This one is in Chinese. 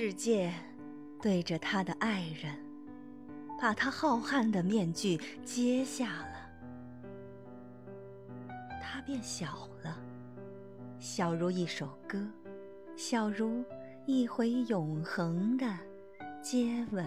世界对着他的爱人把他浩瀚的面具揭下了。他变小了小如一首歌小如一回永恒的接吻。